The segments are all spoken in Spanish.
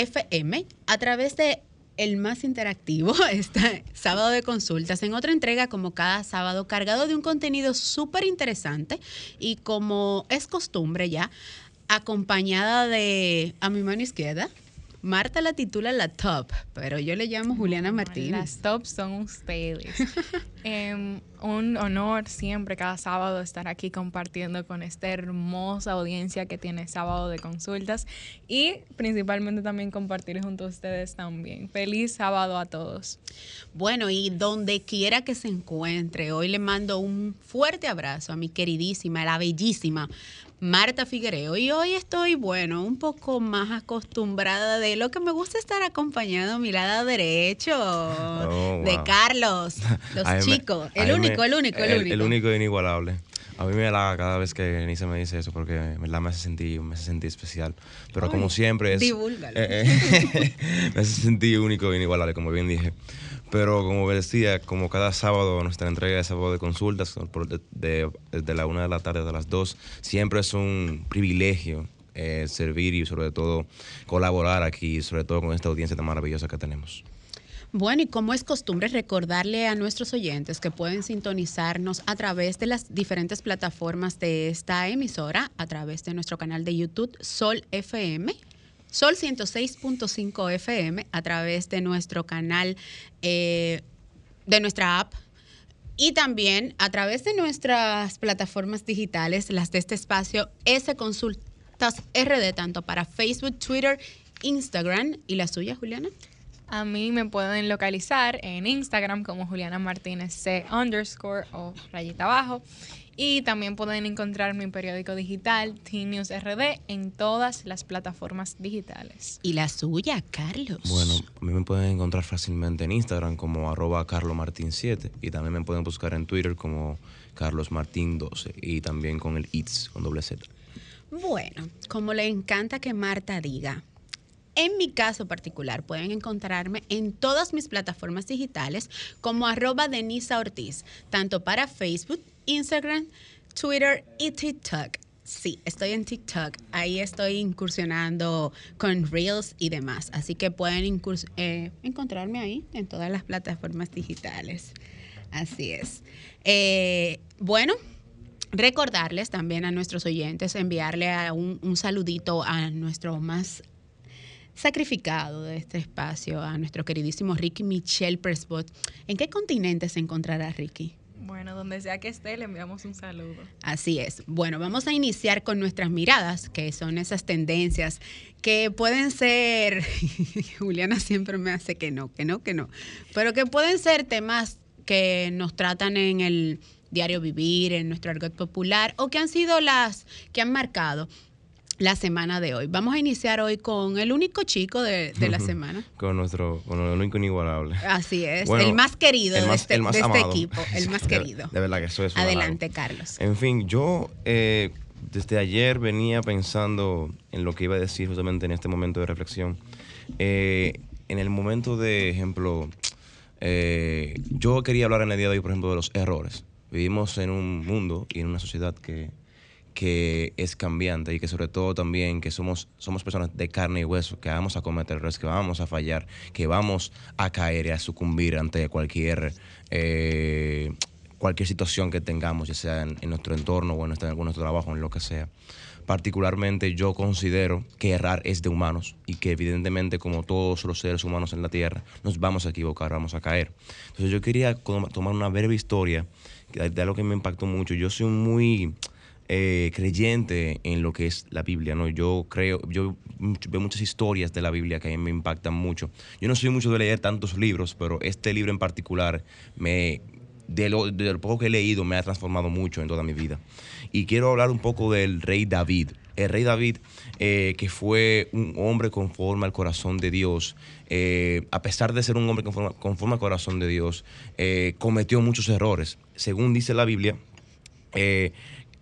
FM, a través de el más interactivo, este sábado de consultas, en otra entrega como cada sábado, cargado de un contenido súper interesante y como es costumbre ya, acompañada de a mi mano izquierda, Marta la titula la top, pero yo le llamo Juliana Martínez. Las top son ustedes. Em, un honor siempre cada sábado estar aquí compartiendo con esta hermosa audiencia que tiene sábado de consultas y principalmente también compartir junto a ustedes también. Feliz sábado a todos. Bueno, y donde quiera que se encuentre, hoy le mando un fuerte abrazo a mi queridísima, la bellísima Marta Figuereo. Y hoy estoy, bueno, un poco más acostumbrada de lo que me gusta estar acompañado a mi lado derecho Oh, de wow. Carlos, los A me- chicos. El me- único, el único, el, único. El único inigualable. A mí me halaga cada vez que Denise me dice eso porque en verdad me hace sentir, me hace sentir especial. Pero Ay, como siempre es... divúlgalo. eh, eh, me hace sentir único e inigualable, como bien dije. Pero como decía, como cada sábado, nuestra entrega de sábado de consultas, de- desde la una de la tarde hasta las dos, siempre es un privilegio eh, servir y sobre todo colaborar aquí, sobre todo con esta audiencia tan maravillosa que tenemos. Bueno, y como es costumbre recordarle a nuestros oyentes que pueden sintonizarnos a través de las diferentes plataformas de esta emisora, a través de nuestro canal de YouTube Sol FM, Sol 106.5 FM, a través de nuestro canal, eh, de nuestra app. Y también a través de nuestras plataformas digitales, las de este espacio, S Consultas RD, tanto para Facebook, Twitter, Instagram y la suya, Juliana. A mí me pueden localizar en Instagram como Juliana Martínez C underscore o rayita abajo. Y también pueden encontrar mi periódico digital, Teen News RD, en todas las plataformas digitales. Y la suya, Carlos. Bueno, a mí me pueden encontrar fácilmente en Instagram como arroba carlomartin7 y también me pueden buscar en Twitter como carlosmartin12 y también con el ITS con doble Z. Bueno, como le encanta que Marta diga, en mi caso particular pueden encontrarme en todas mis plataformas digitales como arroba Denisa Ortiz, tanto para Facebook, Instagram, Twitter y TikTok. Sí, estoy en TikTok. Ahí estoy incursionando con Reels y demás. Así que pueden eh, encontrarme ahí en todas las plataformas digitales. Así es. Eh, bueno, recordarles también a nuestros oyentes, enviarle a un, saludito a nuestro más sacrificado de este espacio, a nuestro queridísimo Ricky Michelle Presbot. ¿En qué continente se encontrará Ricky? Bueno, donde sea que esté, le enviamos un saludo. Así es. Bueno, vamos a iniciar con nuestras miradas, que son esas tendencias que pueden ser, Juliana siempre me hace que no, que no, que no, pero que pueden ser temas que nos tratan en el diario vivir, en nuestro argot popular, o que han sido las que han marcado la semana de hoy. Vamos a iniciar hoy con el único chico de, de la semana. Con nuestro, con el único inigualable. Así es, Bueno, el más querido el de más- este, el más de este amado. equipo, el más De- querido. De, verdad que eso es Adelante. Carlos. En fin, yo eh, desde ayer venía pensando en lo que iba a decir justamente en este momento de reflexión. Eh, en el momento de ejemplo, eh, yo quería hablar en el día de hoy, por ejemplo, de los errores. Vivimos en un mundo y en una sociedad que, que es cambiante y que sobre todo también que somos, somos personas de carne y hueso, que vamos a cometer errores, que vamos a fallar, que vamos a caer y a sucumbir ante cualquier, eh, cualquier situación que tengamos, ya sea en, nuestro entorno o en nuestro, en nuestro trabajo, en lo que sea. Particularmente yo considero que errar es de humanos y que evidentemente como todos los seres humanos en la Tierra nos vamos a equivocar, vamos a caer. Entonces yo quería tomar una breve historia de algo que me impactó mucho. Yo soy muy eh, creyente en lo que es la Biblia, ¿no? Yo creo, yo veo muchas historias de la Biblia que a mí me impactan mucho. Yo no soy mucho de leer tantos libros, pero este libro en particular me, de lo, poco que he leído me ha transformado mucho en toda mi vida. Y quiero hablar un poco del rey David. El rey David, eh, que fue un hombre conforme al corazón de Dios, eh, a pesar de ser un hombre conforme, al corazón de Dios, cometió muchos errores. Según dice la Biblia,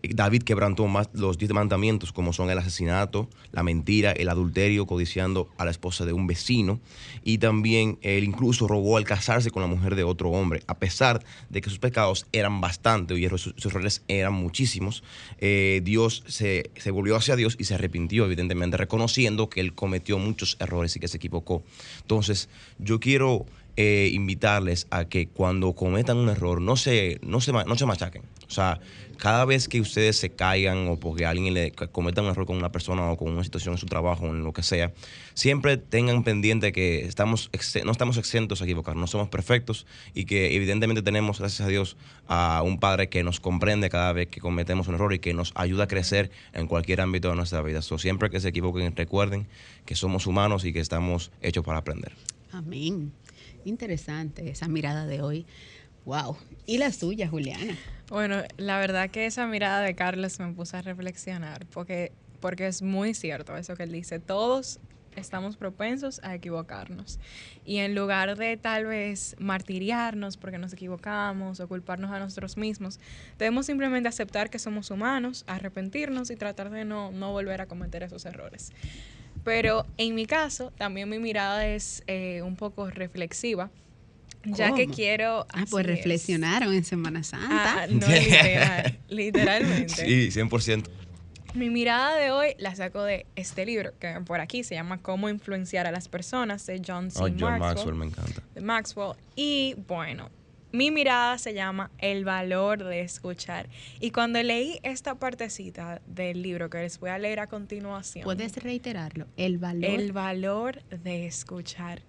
David quebrantó más los diez mandamientos, como son el asesinato, la mentira, el adulterio, codiciando a la esposa de un vecino. Y también él incluso robó al casarse con la mujer de otro hombre. A pesar de que sus pecados eran bastante y sus, errores eran muchísimos, eh, Dios se, volvió hacia Dios y se arrepintió, evidentemente, reconociendo que él cometió muchos errores y que se equivocó. Entonces, yo quiero eh, invitarles a que cuando cometan un error no se, no, se, no se machaquen. O sea, cada vez que ustedes se caigan o porque alguien le cometa un error con una persona o con una situación en su trabajo o en lo que sea, siempre tengan pendiente que estamos no estamos exentos a equivocar, no somos perfectos y que evidentemente tenemos, gracias a Dios, a un Padre que nos comprende cada vez que cometemos un error y que nos ayuda a crecer en cualquier ámbito de nuestra vida. So, siempre que se equivoquen, recuerden que somos humanos y que estamos hechos para aprender. Amén. Interesante esa mirada de hoy. Wow. ¿Y la suya, Juliana? Bueno, la verdad que esa mirada de Carlos me puso a reflexionar, porque, porque es muy cierto eso que él dice. Todos estamos propensos a equivocarnos. Y en lugar de tal vez martiriarnos porque nos equivocamos o culparnos a nosotros mismos, debemos simplemente aceptar que somos humanos, arrepentirnos y tratar de no, no volver a cometer esos errores. Pero en mi caso, también mi mirada es eh, un poco reflexiva, ya que ¿Cómo? quiero... Ah, pues es. reflexionaron en Semana Santa. Ah, no, literal, literalmente. Sí, 100%. Mi mirada de hoy la saco de este libro, que por aquí se llama Cómo influenciar a las personas, de John C. Oh, John Maxwell, Maxwell me encanta. de Maxwell. Y bueno, mi mirada se llama El valor de escuchar. Y cuando leí esta partecita del libro que les voy a leer a continuación, Puedes reiterarlo. El valor. el valor de escuchar.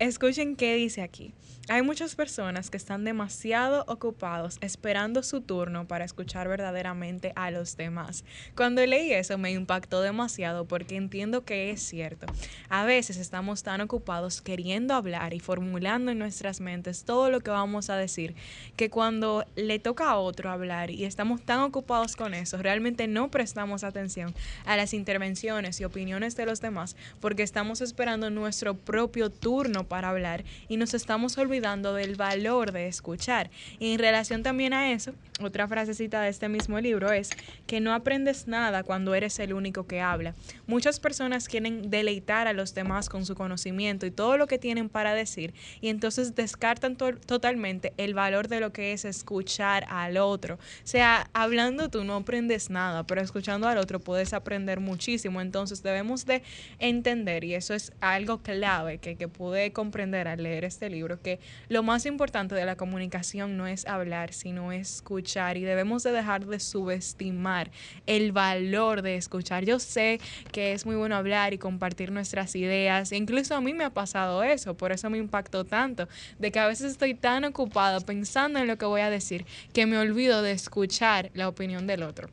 Escuchen qué dice aquí. Hay muchas personas que están demasiado ocupados esperando su turno para escuchar verdaderamente a los demás. Cuando leí eso me impactó demasiado porque entiendo que es cierto. A veces estamos tan ocupados queriendo hablar y formulando en nuestras mentes todo lo que vamos a decir que cuando le toca a otro hablar y estamos tan ocupados con eso, realmente no prestamos atención a las intervenciones y opiniones de los demás porque estamos esperando nuestro propio turno para hablar y nos estamos olvidando del valor de escuchar. Y en relación también a eso, otra frasecita de este mismo libro es que no aprendes nada cuando eres el único que habla. Muchas personas quieren deleitar a los demás con su conocimiento y todo lo que tienen para decir y entonces descartan to- totalmente el valor de lo que es escuchar al otro. O sea, hablando tú no aprendes nada, pero escuchando al otro puedes aprender muchísimo. Entonces debemos de entender, y eso es algo clave que, que pude comprender al leer este libro, que lo más importante de la comunicación no es hablar, sino escuchar. Y debemos de dejar de subestimar el valor de escuchar. Yo sé que es muy bueno hablar y compartir nuestras ideas. Incluso a mí me ha pasado eso, por eso me impactó tanto, de que a veces estoy tan ocupada pensando en lo que voy a decir que me olvido de escuchar la opinión del otro.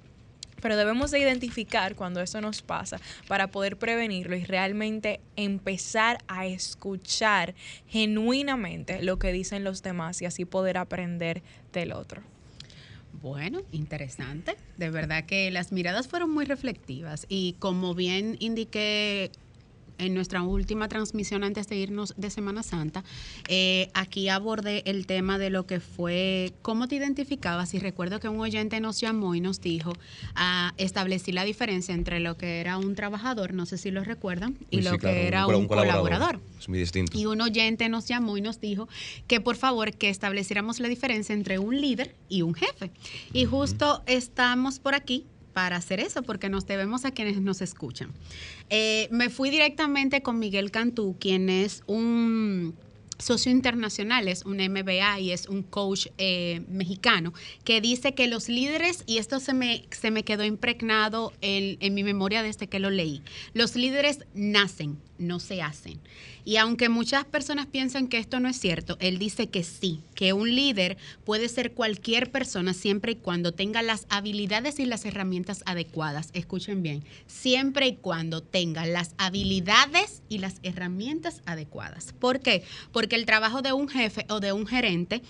Pero debemos de identificar cuando eso nos pasa para poder prevenirlo y realmente empezar a escuchar genuinamente lo que dicen los demás y así poder aprender del otro. Bueno, interesante. De verdad que las miradas fueron muy reflectivas y como bien indiqué en nuestra última transmisión antes de irnos de Semana Santa, eh, aquí abordé el tema de lo que fue cómo te identificabas y recuerdo que un oyente nos llamó y nos dijo, ah, establecí la diferencia entre lo que era un trabajador, no sé si lo recuerdan, y Sí, lo claro, que era un colaborador. Es muy distinto. Y un oyente nos llamó y nos dijo que por favor que estableciéramos la diferencia entre un líder y un jefe. Y justo estamos por aquí para hacer eso, porque nos debemos a quienes nos escuchan. Eh, me fui directamente con Miguel Cantú, quien es un socio internacional, es un MBA y es un coach eh, mexicano, que dice que los líderes, y esto se me, se me quedó impregnado en, en mi memoria desde que lo leí, los líderes nacen, no se hacen. Y aunque muchas personas piensan que esto no es cierto, él dice que sí, que un líder puede ser cualquier persona siempre y cuando tenga las habilidades y las herramientas adecuadas. Escuchen bien, siempre y cuando tenga las habilidades y las herramientas adecuadas. ¿Por qué? Porque el trabajo de un jefe o de un gerente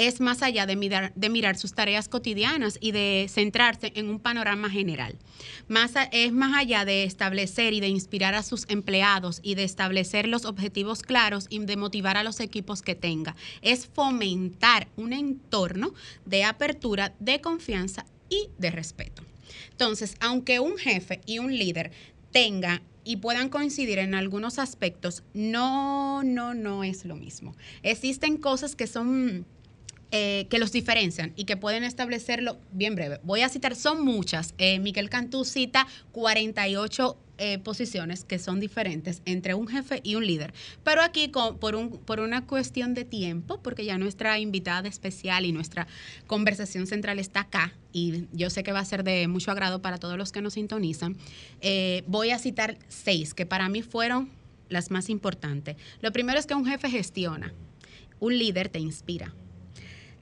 es más allá de mirar, sus tareas cotidianas y de centrarse en un panorama general. Más es más allá de establecer y de inspirar a sus empleados y de establecer los objetivos claros y de motivar a los equipos que tenga. Es fomentar un entorno de apertura, de confianza y de respeto. Entonces, aunque un jefe y un líder tengan y puedan coincidir en algunos aspectos, no, no, no es lo mismo. Existen cosas que son eh, que los diferencian y que pueden establecerlo bien breve. Voy a citar, son muchas. Eh, Miguel Cantú cita 48 eh, posiciones que son diferentes entre un jefe y un líder. Pero aquí, por, un, por una cuestión de tiempo, porque ya nuestra invitada especial y nuestra conversación central está acá, y yo sé que va a ser de mucho agrado para todos los que nos sintonizan, voy a citar seis que para mí fueron las más importantes. Lo primero es que un jefe gestiona, un líder te inspira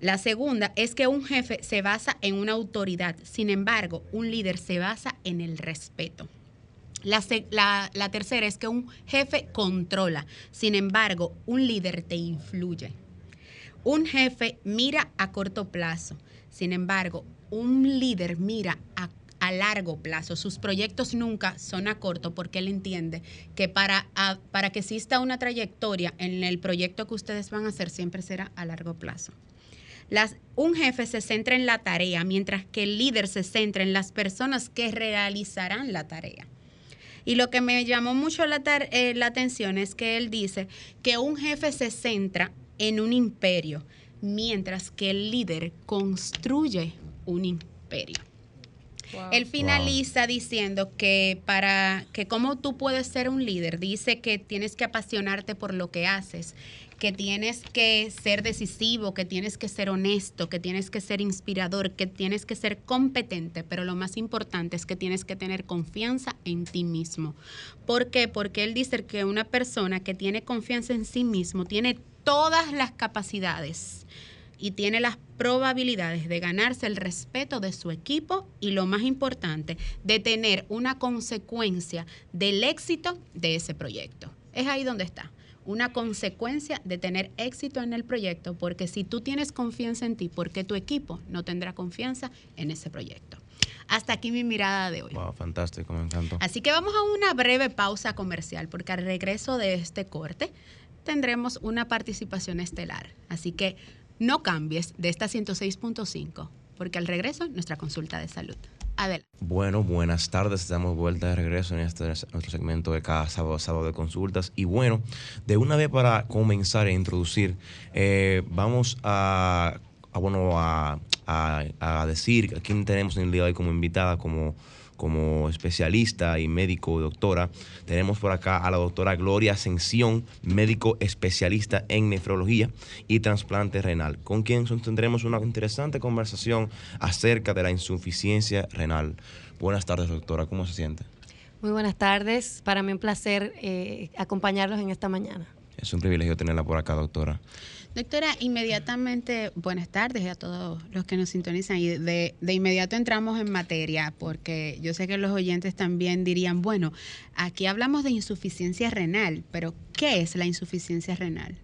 la segunda es que un jefe se basa en una autoridad, sin embargo, un líder se basa en el respeto. La, tercera es que un jefe controla, sin embargo, un líder te influye. Un jefe mira a corto plazo, sin embargo, un líder mira a, largo plazo. Sus proyectos nunca son a corto porque él entiende que para, para que exista una trayectoria en el proyecto que ustedes van a hacer siempre será a largo plazo un jefe se centra en la tarea, mientras que el líder se centra en las personas que realizarán la tarea. Y lo que me llamó mucho la, eh, la atención es que él dice que un jefe se centra en un imperio, mientras que el líder construye un imperio. Él finaliza diciendo que para que cómo tú puedes ser un líder, dice que tienes que apasionarte por lo que haces, que tienes que ser decisivo, que tienes que ser honesto, que tienes que ser inspirador, que tienes que ser competente, pero lo más importante es que tienes que tener confianza en ti mismo. ¿Por qué? Porque él dice que una persona que tiene confianza en sí mismo tiene todas las capacidades y tiene las probabilidades de ganarse el respeto de su equipo y lo más importante, de tener una consecuencia del éxito de ese proyecto. Es ahí donde está una consecuencia de tener éxito en el proyecto, porque si tú tienes confianza en ti, ¿por qué tu equipo no tendrá confianza en ese proyecto? Hasta aquí mi mirada de hoy. Wow, fantástico, me encantó. Así que vamos a una breve pausa comercial, porque al regreso de este corte tendremos una participación estelar. Así que no cambies de esta 106.5, porque al regreso nuestra consulta de salud. Bueno, buenas tardes. Estamos vuelta de regreso en este nuestro segmento de cada sábado, sábado de consultas. Y bueno, de una vez para comenzar a introducir, eh, vamos a, bueno, a, a, decir a quién tenemos en el día de hoy como invitada, como como especialista y médico doctora. Tenemos por acá a la doctora Gloria Ascensión, médico especialista en nefrología y trasplante renal, con quien tendremos una interesante conversación acerca de la insuficiencia renal. Buenas tardes, doctora, ¿cómo se siente? Muy buenas tardes, para mí un placer eh, acompañarlos en esta mañana. Es un privilegio tenerla por acá, doctora. Doctora, inmediatamente, buenas tardes a todos los que nos sintonizan y de, de, inmediato entramos en materia porque yo sé que los oyentes también dirían, bueno, aquí hablamos de insuficiencia renal, pero ¿qué es la insuficiencia renal?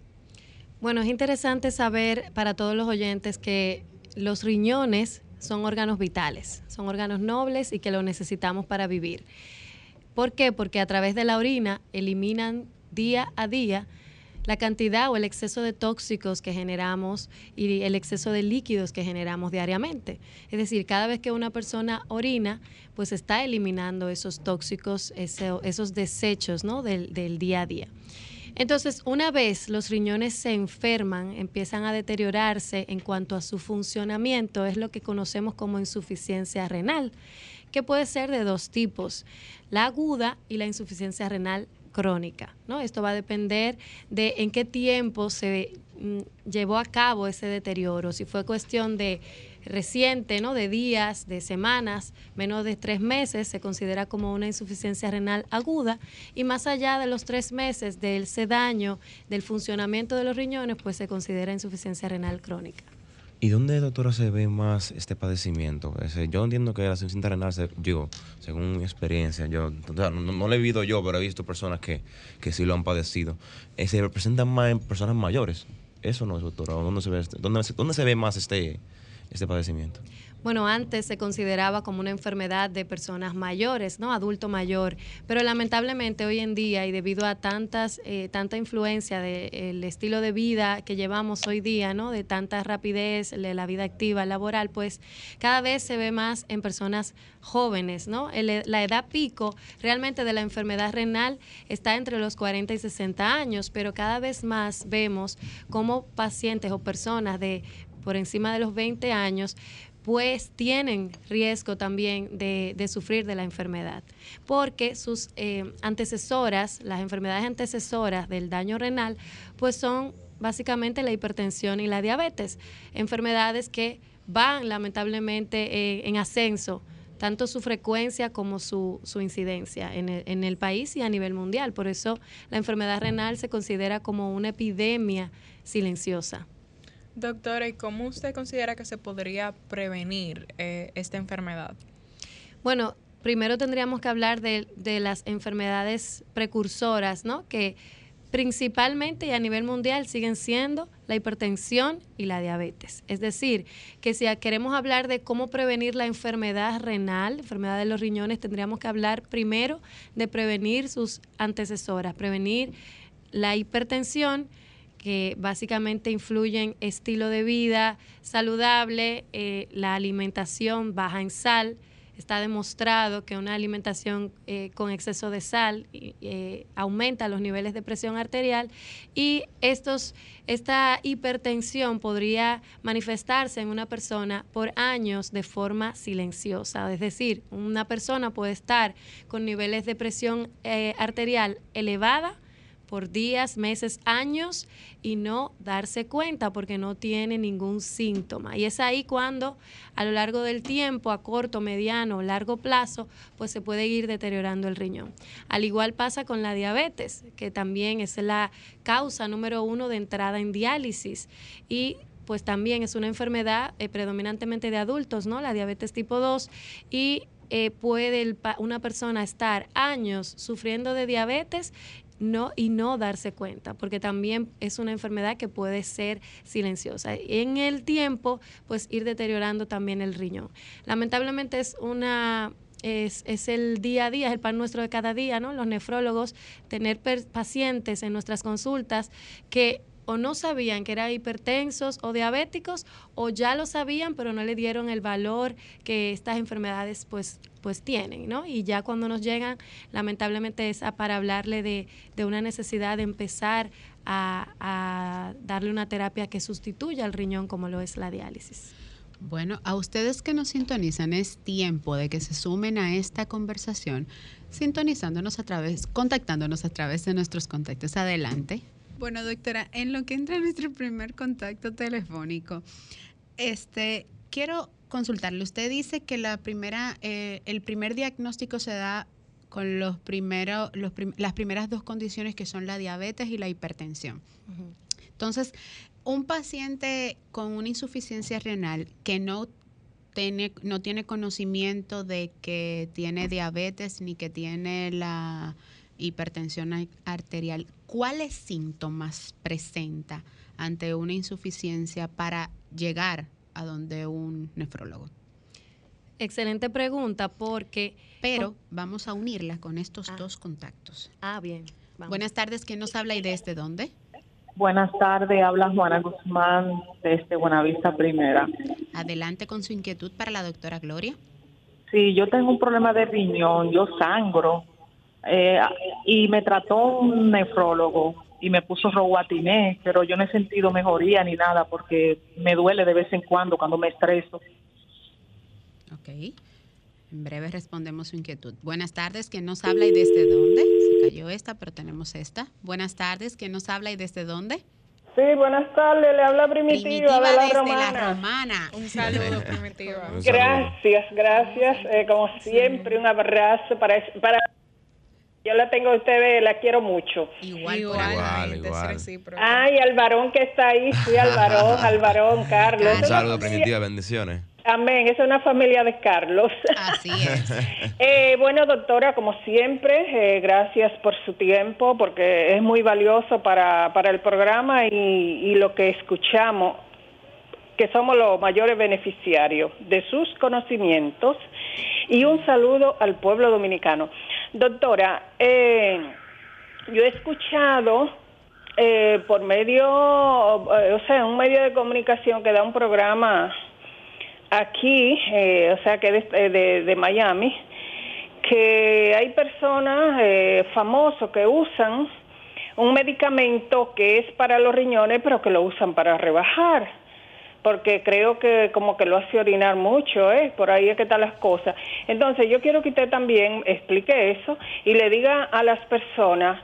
Bueno, es interesante saber para todos los oyentes que los riñones son órganos vitales, son órganos nobles y que los necesitamos para vivir. ¿Por qué? Porque a través de la orina eliminan día a día la cantidad o el exceso de tóxicos que generamos y el exceso de líquidos que generamos diariamente. Es decir, cada vez que una persona orina, pues está eliminando esos tóxicos, esos desechos ¿no? del, del día a día. Entonces, una vez los riñones se enferman, empiezan a deteriorarse en cuanto a su funcionamiento, es lo que conocemos como insuficiencia renal, que puede ser de dos tipos, la aguda y la insuficiencia renal crónica. ¿no? Esto va a depender de en qué tiempo se mm, llevó a cabo ese deterioro, si fue cuestión de reciente, ¿no? De días, de semanas, menos de tres meses, se considera como una insuficiencia renal aguda. Y más allá de los tres meses del ese daño del funcionamiento de los riñones, pues se considera insuficiencia renal crónica. ¿Y dónde, doctora, se ve más este padecimiento? yo entiendo que la insuficiencia renal, digo, según mi experiencia, yo no, no, lo he vivido yo, pero he visto personas que, que sí lo han padecido. Eh, se representan más en personas mayores. Eso no es, doctora. ¿Dónde se ve, este, dónde, dónde se ve más este, este padecimiento? Bueno, antes se consideraba como una enfermedad de personas mayores, ¿no? Adulto mayor, pero lamentablemente hoy en día y debido a tantas, eh, tanta influencia del estilo de vida que llevamos hoy día, ¿no? De tanta rapidez, de la vida activa, laboral, pues cada vez se ve más en personas jóvenes, ¿no? la edad pico realmente de la enfermedad renal está entre los 40 y 60 años, pero cada vez más vemos como pacientes o personas de por encima de los 20 años pues tienen riesgo también de, sufrir de la enfermedad, porque sus eh, antecesoras, las enfermedades antecesoras del daño renal, pues son básicamente la hipertensión y la diabetes, enfermedades que van lamentablemente eh, en ascenso tanto su frecuencia como su, su incidencia en el, en el, país y a nivel mundial. Por eso la enfermedad renal se considera como una epidemia silenciosa. Doctora, ¿y cómo usted considera que se podría prevenir eh, esta enfermedad? Bueno, primero tendríamos que hablar de, las enfermedades precursoras, ¿no? Que principalmente y a nivel mundial siguen siendo la hipertensión y la diabetes. Es decir, que si queremos hablar de cómo prevenir la enfermedad renal, enfermedad de los riñones, tendríamos que hablar primero de prevenir sus antecesoras, prevenir la hipertensión, que básicamente influyen estilo de vida saludable, eh, la alimentación baja en sal. Está demostrado que una alimentación eh, con exceso de sal eh, aumenta los niveles de presión arterial y estos, esta hipertensión podría manifestarse en una persona por años de forma silenciosa. Es decir, una persona puede estar con niveles de presión arterial elevada por días, meses, años y no darse cuenta porque no tiene ningún síntoma. Y es ahí cuando a lo largo del tiempo, a corto, mediano, largo plazo, pues se puede ir deteriorando el riñón. Al igual pasa con la diabetes, que también es la causa número uno de entrada en diálisis. Y pues también es una enfermedad eh, predominantemente de adultos, ¿no? La diabetes tipo 2 y eh, puede una persona estar años sufriendo de diabetes no, y no darse cuenta, porque también es una enfermedad que puede ser silenciosa. En el tiempo, pues ir deteriorando también el riñón. Lamentablemente es una es, es, el día a día, es el pan nuestro de cada día, ¿no? Los nefrólogos, tener pacientes en nuestras consultas que o no sabían que eran hipertensos o diabéticos o ya lo sabían pero no le dieron el valor que estas enfermedades pues pues tienen, ¿no? Y ya cuando nos llegan, lamentablemente es para hablarle de, una necesidad de empezar a, a darle una terapia que sustituya al riñón como lo es la diálisis. Bueno, a ustedes que nos sintonizan es tiempo de que se sumen a esta conversación sintonizándonos a través, contactándonos a través de nuestros contactos. Adelante. Bueno, doctora, en lo que entra nuestro primer contacto telefónico, este, quiero consultarle. Usted dice que la primera, eh, el primer diagnóstico se da con los primeros, los las primeras dos condiciones que son la diabetes y la hipertensión. Entonces, un paciente con una insuficiencia renal que no tiene, no tiene conocimiento de que tiene diabetes ni que tiene la hipertensión arterial, ¿cuáles síntomas presenta ante una insuficiencia para llegar a donde un nefrólogo? Excelente pregunta porque... Pero vamos a unirla con estos ah. dos contactos. Ah, bien. Buenas tardes, ¿quién nos habla y desde dónde? Buenas tardes, habla Juana Guzmán desde Buenavista Primera. Adelante con su inquietud para la doctora Gloria. Sí, yo tengo un problema de riñón, yo sangro eh, y me trató un nefrólogo y me puso roguatiné, pero yo no he sentido mejoría ni nada porque me duele de vez en cuando cuando me estreso. Ok. En breve respondemos su inquietud. Buenas tardes, ¿quién nos habla y desde dónde? Se cayó esta, pero tenemos esta. Buenas tardes, ¿quién nos habla y desde dónde? Sí, buenas tardes, le habla Primitiva, Primitiva de la desde Romana. la romana. Un saludo, Primitiva. Un saludo. Gracias, gracias. Eh, como siempre, un abrazo para, para... Yo la tengo a ustedes, la quiero mucho. Igual, Igual. Igual, igual. Ay, al varón que está ahí, sí, al varón, al varón, Carlos. Un saludo, Primitiva, bendiciones. Amén, es una familia de Carlos. Así es. Eh, bueno, doctora, como siempre, eh, gracias por su tiempo, porque es muy valioso para, para el programa y, y lo que escuchamos, que somos los mayores beneficiarios de sus conocimientos. Y un saludo al pueblo dominicano. Doctora, eh, yo he escuchado eh, por medio, eh, o sea, un medio de comunicación que da un programa aquí, eh, o sea, que de, de, Miami, que hay personas eh, famosos que usan un medicamento que es para los riñones, pero que lo usan para rebajar, porque creo que como que lo hace orinar mucho, ¿eh? por ahí es que están las cosas. Entonces yo quiero que usted también explique eso y le diga a las personas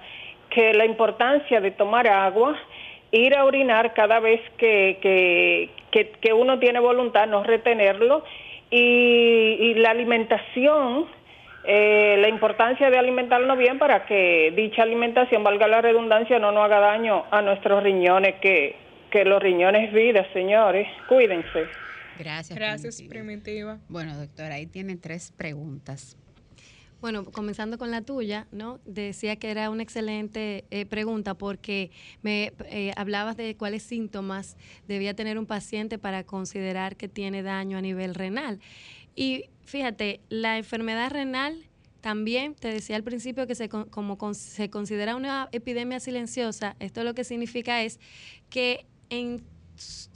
que la importancia de tomar agua, ir a orinar cada vez que, que, que, que uno tiene voluntad, no retenerlo, y, y la alimentación, eh, la importancia de alimentarnos bien para que dicha alimentación, valga la redundancia, no nos haga daño a nuestros riñones, que, que los riñones es vida, señores. Cuídense. Gracias. Gracias, Primitiva. Primitiva. Bueno, doctora, ahí tienen tres preguntas. Bueno, comenzando con la tuya, ¿no? Decía que era una excelente eh, pregunta porque me eh, hablabas de cuáles síntomas debía tener un paciente para considerar que tiene daño a nivel renal. Y fíjate, la enfermedad renal también, te decía al principio que se, con- como con- se considera una epidemia silenciosa, esto lo que significa es que en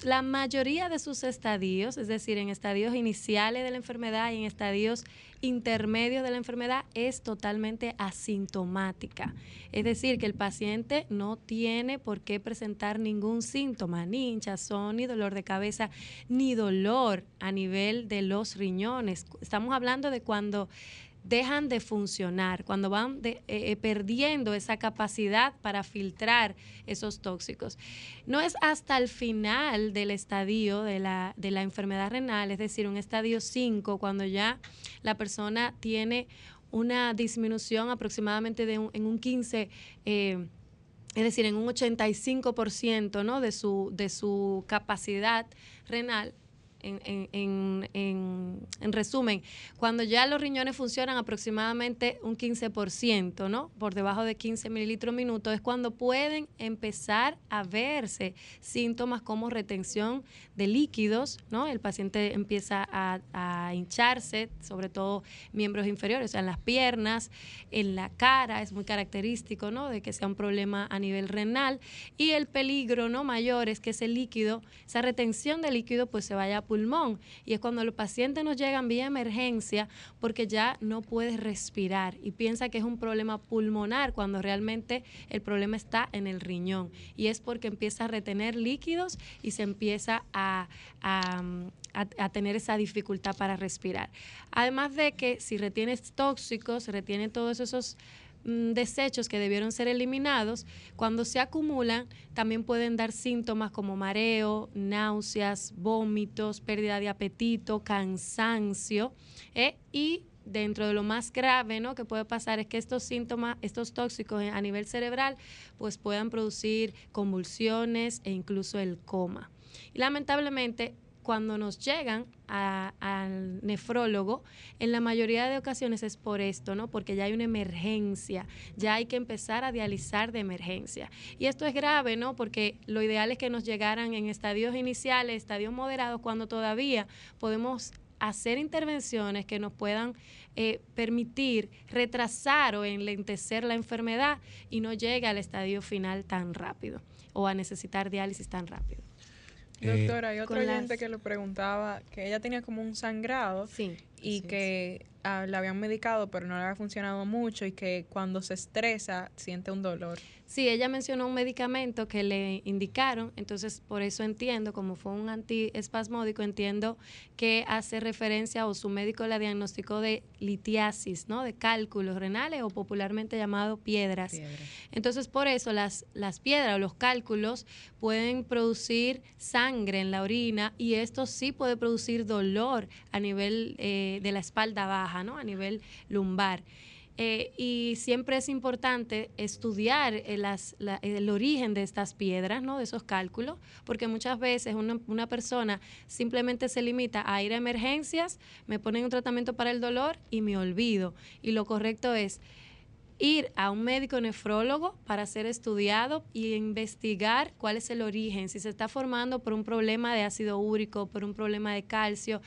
la mayoría de sus estadios, es decir, en estadios iniciales de la enfermedad y en estadios intermedios de la enfermedad, es totalmente asintomática. Es decir, que el paciente no tiene por qué presentar ningún síntoma, ni hinchazón, ni dolor de cabeza, ni dolor a nivel de los riñones. Estamos hablando de cuando dejan de funcionar, cuando van eh, eh, perdiendo esa capacidad para filtrar esos tóxicos. No es hasta el final del estadio de la, de la enfermedad renal, es decir, un estadio 5, cuando ya la persona tiene una disminución aproximadamente de un- en un 15, eh, es decir, en un 85% ¿no? de, su, de su capacidad renal. En, en- en- en- en resumen, cuando ya los riñones funcionan aproximadamente un 15%, ¿no? Por debajo de 15 mililitros minuto, es cuando pueden empezar a verse síntomas como retención de líquidos, ¿no? El paciente empieza a, a hincharse, sobre todo miembros inferiores, o sea, en las piernas, en la cara, es muy característico, ¿no? De que sea un problema a nivel renal. Y el peligro, ¿no? Mayor es que ese líquido, esa retención de líquido, pues se vaya a pulmón. Y es cuando los pacientes nos llegan vía emergencia porque ya no puede respirar y piensa que es un problema pulmonar cuando realmente el problema está en el riñón. Y es porque empieza a retener líquidos y se empieza a, a, a- a tener esa dificultad para respirar. Además de que si retienes tóxicos, retiene todos esos desechos que debieron ser eliminados, cuando se acumulan también pueden dar síntomas como mareo, náuseas, vómitos, pérdida de apetito, cansancio ¿eh? y dentro de lo más grave ¿no? que puede pasar es que estos síntomas, estos tóxicos a nivel cerebral, pues puedan producir convulsiones e incluso el coma. Y lamentablemente cuando nos llegan al nefrólogo, en la mayoría de ocasiones es por esto, ¿no? Porque ya hay una emergencia, ya hay que empezar a dializar de emergencia. Y esto es grave, ¿no? Porque lo ideal es que nos llegaran en estadios iniciales, estadios moderados, cuando todavía podemos hacer intervenciones que nos puedan eh, permitir retrasar o enlentecer la enfermedad y no llegue al estadio final tan rápido o a necesitar diálisis tan rápido. Eh, Doctora, hay otro oyente las- que le preguntaba que ella tenía como un sangrado Sí. y que ah, la habían medicado pero no le había funcionado mucho y que cuando se estresa siente un dolor. Sí, ella mencionó un medicamento que le indicaron, entonces por eso entiendo, como fue un antiespasmódico, entiendo que hace referencia o su médico la diagnosticó de litiasis, ¿no? De cálculos renales o popularmente llamado piedras. Entonces por eso las, las piedras o los cálculos pueden producir sangre en la orina y esto sí puede producir dolor a nivel eh, de la espalda baja, ¿no? A nivel lumbar. Eh, y siempre es importante estudiar eh, el origen de estas piedras, ¿no? de esos cálculos, porque muchas veces una, una, persona simplemente se limita a ir a emergencias, me ponen un tratamiento para el dolor y me olvido. Y lo correcto es ir a un médico nefrólogo para ser estudiado y investigar cuál es el origen, si se está formando por un problema de ácido úrico, por un problema de calcio,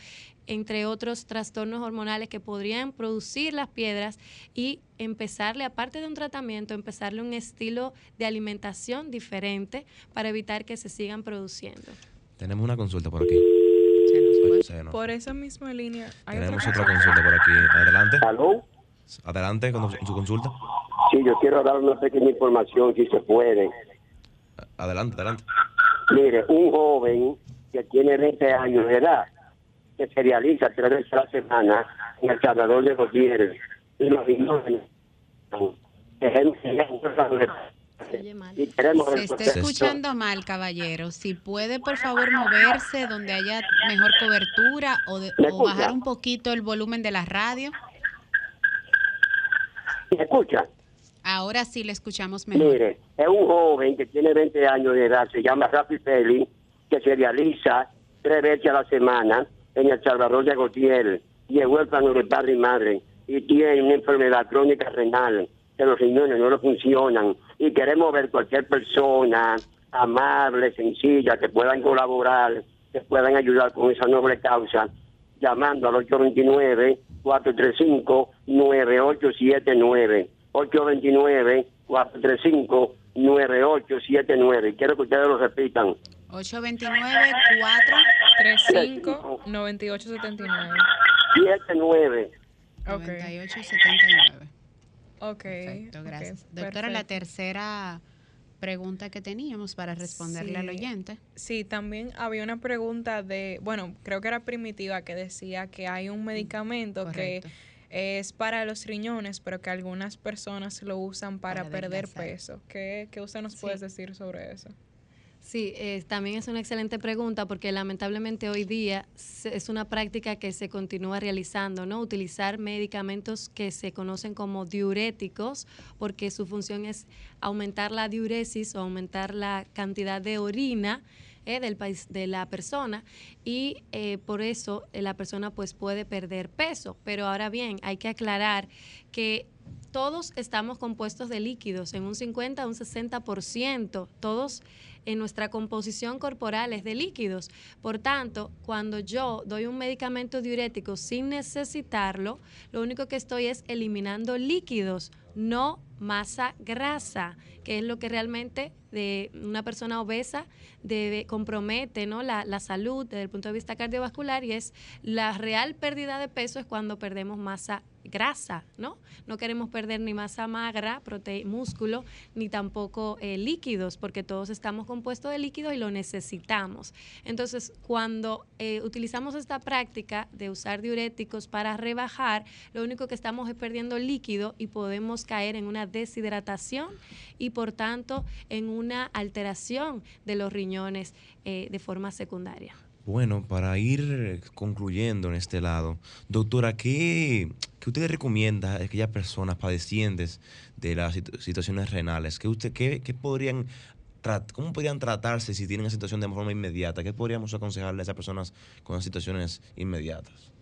entre otros trastornos hormonales que podrían producir las piedras y empezarle, aparte de un tratamiento, empezarle un estilo de alimentación diferente para evitar que se sigan produciendo. Tenemos una consulta por aquí. Por esa misma línea. Tenemos otra, consulta por aquí. Adelante. Adelante con su consulta. Sí, yo quiero dar una pequeña información, si se puede. Adelante, adelante. Mire, un joven que tiene 20 años de edad que se realiza tres veces a la semana en el Salvador de Gutiérrez. Y los se está escuchando mal, caballero. Si puede, por favor, moverse donde haya mejor cobertura o, o bajar un poquito el volumen de la radio. ¿Me escucha? Ahora sí le escuchamos mejor. Mire, es un joven que tiene 20 años de edad, se llama Rafi Feli, que se realiza tres veces a la semana en El Salvador de Gautier y es huérfano de padre y madre y tiene una enfermedad crónica renal que los riñones no le funcionan y queremos ver cualquier persona amable, sencilla, que puedan colaborar, que puedan ayudar con esa noble causa, llamando al 829-435-9879. 829-435-9879. Quiero que ustedes lo repitan. 829 435 9879 79 9879 Ok. Perfecto, gracias. Doctora, la tercera pregunta que teníamos para responderle al oyente. Sí, también había una pregunta de, bueno, creo que era primitiva, que decía que hay un medicamento que es para los riñones, pero que algunas personas lo usan para, perder peso. ¿Qué, ¿Qué, usted nos puede decir sobre eso? Sí, eh, también es una excelente pregunta porque lamentablemente hoy día es una práctica que se continúa realizando, ¿no? Utilizar medicamentos que se conocen como diuréticos porque su función es aumentar la diuresis o aumentar la cantidad de orina eh, del país, de la persona y eh, por eso la persona pues puede perder peso. Pero ahora bien, hay que aclarar que todos estamos compuestos de líquidos en un 50 a un 60%, todos en nuestra composición corporal es de líquidos. Por tanto, cuando yo doy un medicamento diurético sin necesitarlo, lo único que estoy es eliminando líquidos, no masa grasa, que es lo que realmente de una persona obesa debe, compromete ¿no? la, la, salud desde el punto de vista cardiovascular y es la real pérdida de peso es cuando perdemos masa grasa, ¿no? No queremos perder ni masa magra, músculo, ni tampoco eh, líquidos, porque todos estamos compuestos de líquidos y lo necesitamos. Entonces, cuando eh, utilizamos esta práctica de usar diuréticos para rebajar, lo único que estamos es perdiendo líquido y podemos caer en una deshidratación y por tanto en una alteración de los riñones eh, de forma secundaria. Bueno, para ir concluyendo en este lado, doctora, ¿qué, qué usted recomienda a aquellas personas padecientes de las situaciones renales? ¿Qué, usted, qué, qué podrían ¿Cómo podrían tratarse si tienen una situación de forma inmediata? ¿Qué podríamos aconsejarle a esas personas con situaciones inmediatas?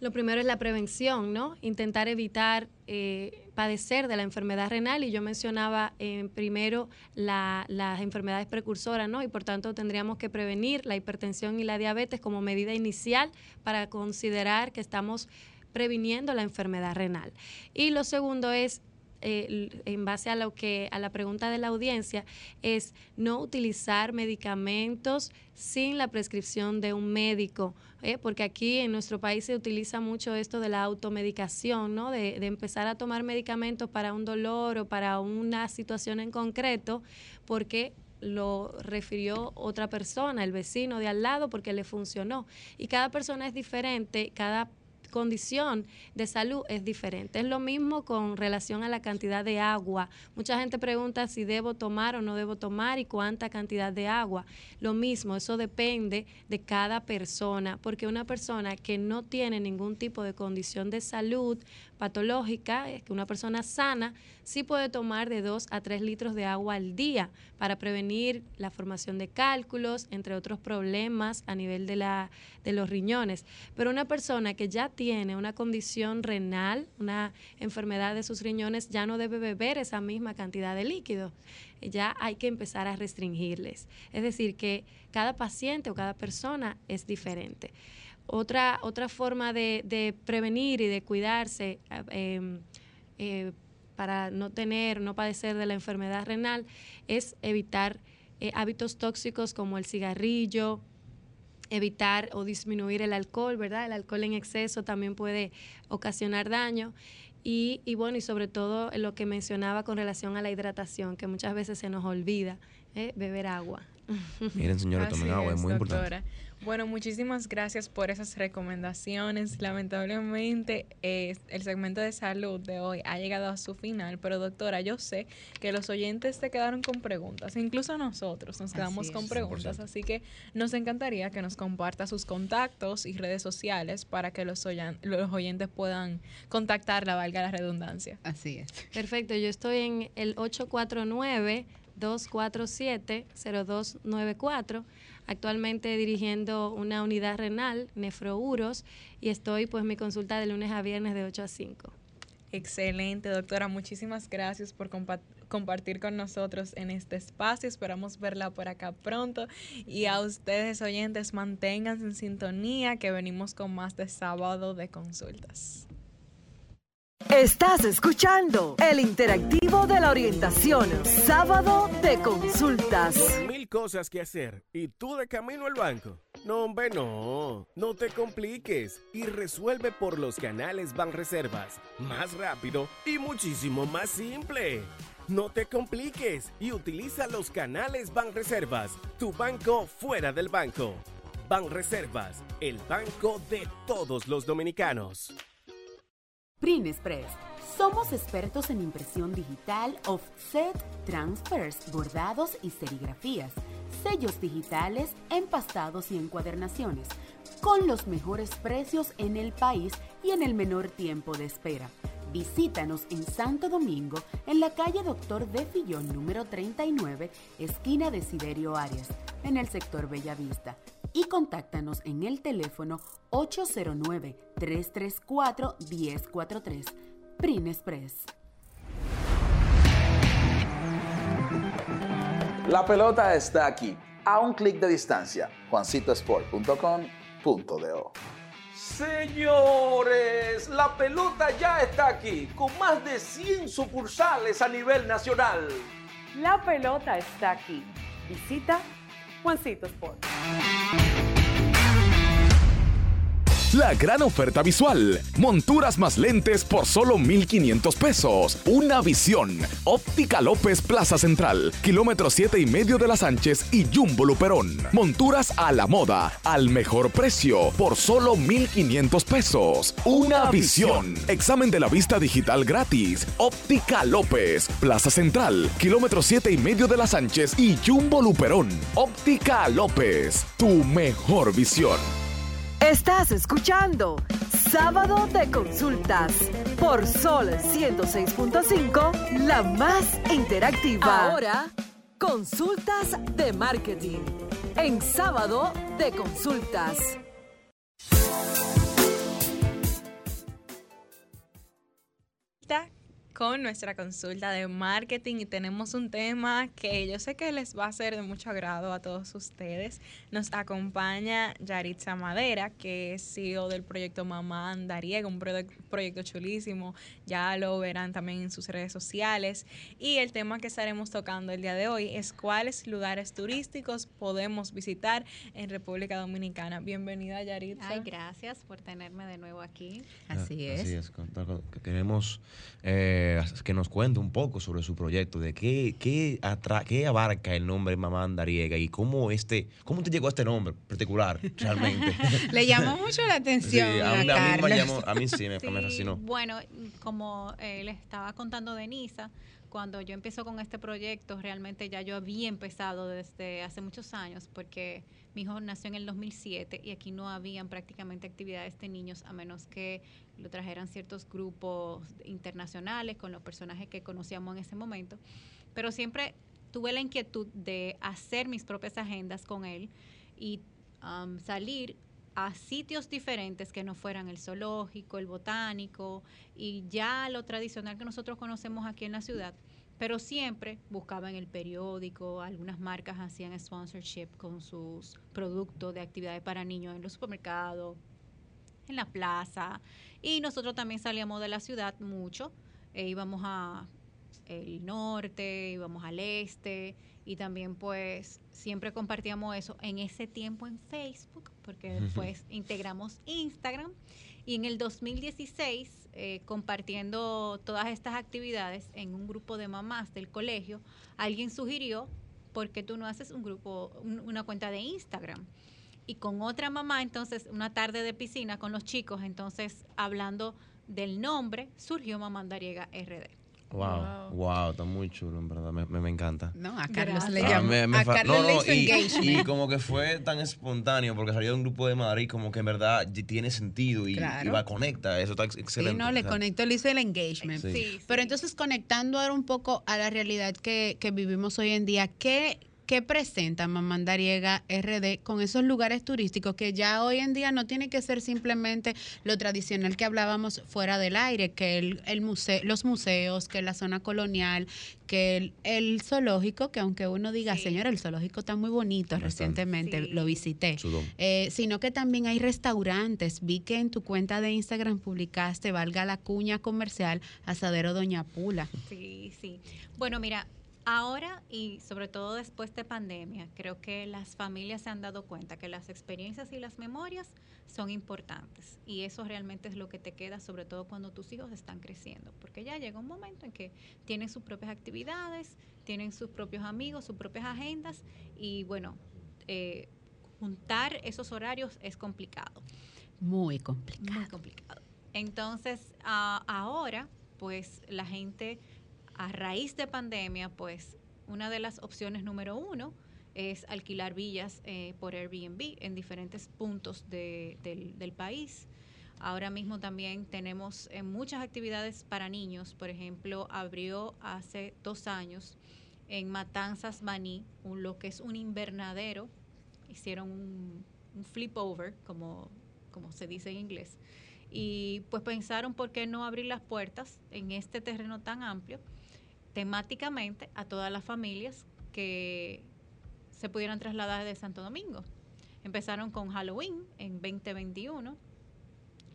Lo primero es la prevención, ¿no? Intentar evitar eh, padecer de la enfermedad renal y yo mencionaba eh, primero las enfermedades precursoras, ¿no? Y por tanto tendríamos que prevenir la hipertensión y la diabetes como medida inicial para considerar que estamos previniendo la enfermedad renal. Y lo segundo es eh, en base a lo que a la pregunta de la audiencia es no utilizar medicamentos sin la prescripción de un médico, ¿eh? porque aquí en nuestro país se utiliza mucho esto de la automedicación, ¿no? De, de empezar a tomar medicamentos para un dolor o para una situación en concreto, porque lo refirió otra persona, el vecino de al lado, porque le funcionó. Y cada persona es diferente, cada condición de salud es diferente. Es lo mismo con relación a la cantidad de agua. Mucha gente pregunta si debo tomar o no debo tomar y cuánta cantidad de agua. Lo mismo, eso depende de cada persona, porque una persona que no tiene ningún tipo de condición de salud patológica, es que una persona sana sí puede tomar de 2 a 3 litros de agua al día para prevenir la formación de cálculos, entre otros problemas a nivel de, la, de los riñones. Pero una persona que ya tiene una condición renal, una enfermedad de sus riñones, ya no debe beber esa misma cantidad de líquido. Ya hay que empezar a restringirles. Es decir, que cada paciente o cada persona es diferente. Otra, otra forma de, prevenir y de cuidarse eh, eh, para no tener, no padecer de la enfermedad renal es evitar eh, hábitos tóxicos como el cigarrillo, evitar o disminuir el alcohol, ¿verdad? El alcohol en exceso también puede ocasionar daño. Y, y, bueno, y sobre todo lo que mencionaba con relación a la hidratación, que muchas veces se nos olvida, beber agua. Miren, señora, tomen agua, es muy importante. Bueno, muchísimas gracias por esas recomendaciones. Lamentablemente, el segmento de salud de hoy ha llegado a su final, pero doctora, yo sé que los oyentes se quedaron con preguntas, incluso nosotros nos quedamos con preguntas, así que nos encantaría que nos comparta sus contactos y redes sociales para que los, los oyentes puedan contactarla, valga la redundancia. Así es. Perfecto, yo estoy en el 849 247-0294. Actualmente dirigiendo una unidad renal, nefrouros, y estoy pues mi consulta de lunes a viernes de 8 a 5. Excelente, doctora. Muchísimas gracias por compartir con nosotros en este espacio. Esperamos verla por acá pronto. Y a ustedes, oyentes, manténganse en sintonía que venimos con más de sábado de consultas. Estás escuchando el interactivo de la orientación, sábado de consultas. mil cosas que hacer y tú de camino al banco. No, hombre, no. No te compliques y resuelve por los canales Banreservas. Más rápido y muchísimo más simple. No te compliques y utiliza los canales Banreservas, tu banco fuera del banco. Banreservas, el banco de todos los dominicanos. Press. Somos expertos en impresión digital, offset, transfers, bordados y serigrafías, sellos digitales, empastados y encuadernaciones, con los mejores precios en el país y en el menor tiempo de espera. Visítanos en Santo Domingo, en la calle Doctor de Fillón número 39, esquina de Siderio Arias, en el sector Bellavista y contáctanos en el teléfono 809-334-1043. Print Express. La pelota está aquí, a un clic de distancia. juancitosport.com.do Señores, la pelota ya está aquí, con más de 100 sucursales a nivel nacional. La pelota está aquí. Visita Juancito Sport. La gran oferta visual. Monturas más lentes por solo 1,500 pesos. Una visión. Óptica López Plaza Central. Kilómetro 7 y medio de las Sánchez y Jumbo Luperón. Monturas a la moda. Al mejor precio. Por solo 1,500 pesos. Una visión. Examen de la vista digital gratis. Óptica López. Plaza Central. Kilómetro 7 y medio de las Sánchez y Jumbo Luperón. Óptica López. Tu mejor visión. Estás escuchando Sábado de Consultas por Sol 106.5, la más interactiva. Ahora, consultas de marketing en Sábado de Consultas. Con nuestra consulta de marketing y tenemos un tema que yo sé que les va a ser de mucho agrado a todos ustedes. Nos acompaña Yaritza Madera, que es CEO del proyecto Mamá Andariega, un proye- proyecto chulísimo. Ya lo verán también en sus redes sociales. Y el tema que estaremos tocando el día de hoy es cuáles lugares turísticos podemos visitar en República Dominicana. Bienvenida, Yaritza. Ay, gracias por tenerme de nuevo aquí. Así es. con- que Queremos eh, que nos cuente un poco sobre su proyecto, de qué, qué, atra- qué abarca el nombre Mamá Andariega y cómo este, cómo te llegó a este nombre particular realmente. Le llamó mucho la Sí, atención a, a, mí, a mí me llamó- a mí sí me, me Sí, fascinó. Bueno, como eh, les estaba contando Denisa, cuando yo empezó con este proyecto, realmente ya yo había empezado desde hace muchos años, porque mi hijo nació en el 2007 y aquí no habían prácticamente actividades de niños a menos que lo trajeran ciertos grupos internacionales con los personajes que conocíamos en ese momento. Pero siempre tuve la inquietud de hacer mis propias agendas con él y um, salir a sitios diferentes que no fueran el zoológico, el botánico y ya lo tradicional que nosotros conocemos aquí en la ciudad. Pero siempre buscaba en el periódico, algunas marcas hacían sponsorship con sus productos de actividades para niños en los supermercados, en la plaza. Y nosotros también salíamos de la ciudad mucho. e íbamos a el norte, íbamos al este y también pues siempre compartíamos eso en ese tiempo en Facebook porque después integramos Instagram y en el 2016 eh, compartiendo todas estas actividades en un grupo de mamás del colegio alguien sugirió ¿por qué tú no haces un grupo un- una cuenta de Instagram? y con otra mamá, entonces, una tarde de piscina con los chicos, entonces, hablando del nombre, surgió Mamá Andariega RD. Wow, wow, está muy chulo, en verdad, me, me, me encanta. No, a Carlos le Ah, llamó. me- me a Carlos no, le no, hizo y, engagement. y como que fue tan espontáneo porque salió de un grupo de Madrid como que en verdad tiene sentido y, Claro. y va conecta, eso está ex- Sí, excelente. no, le o sea, conectó, le hizo el engagement. Sí. Sí, Pero entonces, conectando ahora un poco a la realidad que, que vivimos hoy en día, ¿qué, qué presenta Mamandariega RD con esos lugares turísticos que ya hoy en día no tiene que ser simplemente lo tradicional que hablábamos fuera del aire, que el, el museo, los museos, que la zona colonial, que el, el zoológico, que aunque uno diga, señora, el zoológico está muy bonito, recientemente lo visité. Eh, sino que también hay restaurantes. Vi que en tu cuenta de Instagram publicaste, valga la cuña comercial, Asadero Doña Pula. Sí, sí. Bueno, mira, ahora y sobre todo después de pandemia, creo que las familias se han dado cuenta que las experiencias y las memorias son importantes y eso realmente es lo que te queda, sobre todo cuando tus hijos están creciendo, porque ya llega un momento en que tienen sus propias actividades, tienen sus propios amigos, sus propias agendas y bueno, eh, juntar esos horarios es complicado. Muy complicado. Muy complicado. Entonces, a- ahora, pues la gente, a raíz de pandemia, pues una de las opciones número uno es alquilar villas eh, por Airbnb en diferentes puntos de- del, país. Ahora mismo también tenemos eh, muchas actividades para niños. Por ejemplo, abrió hace dos años en Matanzas Baní, un, lo que es un invernadero. Hicieron un, un flip over, como, como se dice en inglés. Y pues pensaron por qué no abrir las puertas en este terreno tan amplio, temáticamente a todas las familias que se pudieran trasladar de Santo Domingo. Empezaron con Halloween en 2021.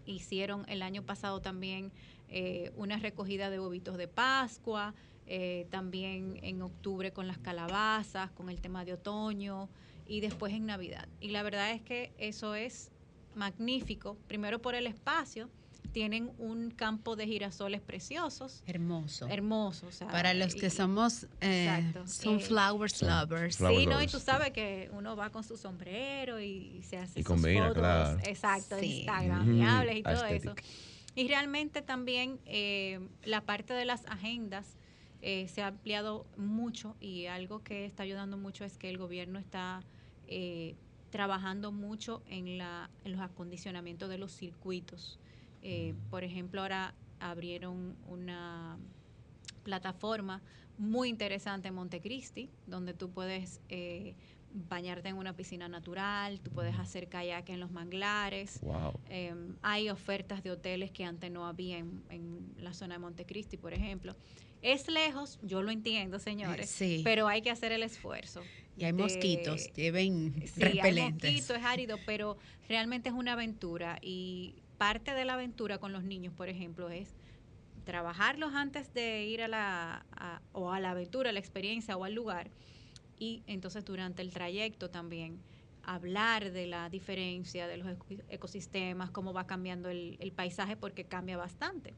Hicieron el año pasado también eh, una recogida de huevitos de Pascua, eh, también en octubre con las calabazas, con el tema de otoño y después en Navidad. Y la verdad es que eso es magnífico, primero por el espacio, tienen un campo de girasoles preciosos. Hermoso. Hermoso. o sea, Para los que y- somos eh, Exacto. sunflowers Eh, lovers. Sí, ¿no? Y tú sabes que uno va con su sombrero y se hace Y sus combina, fotos, claro. exacto, Sí. y todo eso. Y realmente también eh, la parte de las agendas eh, se ha ampliado mucho y algo que está ayudando mucho es que el gobierno está eh, trabajando mucho en, la, en los acondicionamientos de los circuitos. Eh, por ejemplo, ahora abrieron una plataforma muy interesante en Montecristi, donde tú puedes eh, bañarte en una piscina natural, tú puedes hacer kayak en los manglares. Wow. Eh, hay ofertas de hoteles que antes no había en, en la zona de Montecristi, por ejemplo. Es lejos, yo lo entiendo, señores, Sí. pero hay que hacer el esfuerzo. Y hay de- mosquitos, lleven Sí, hay repelentes. mosquitos, es árido, pero realmente es una aventura y parte de la aventura con los niños, por ejemplo, es trabajarlos antes de ir a la a- o a la aventura, a la experiencia o al lugar y entonces durante el trayecto también hablar de la diferencia de los eco- ecosistemas, cómo va cambiando el, el paisaje porque cambia bastante.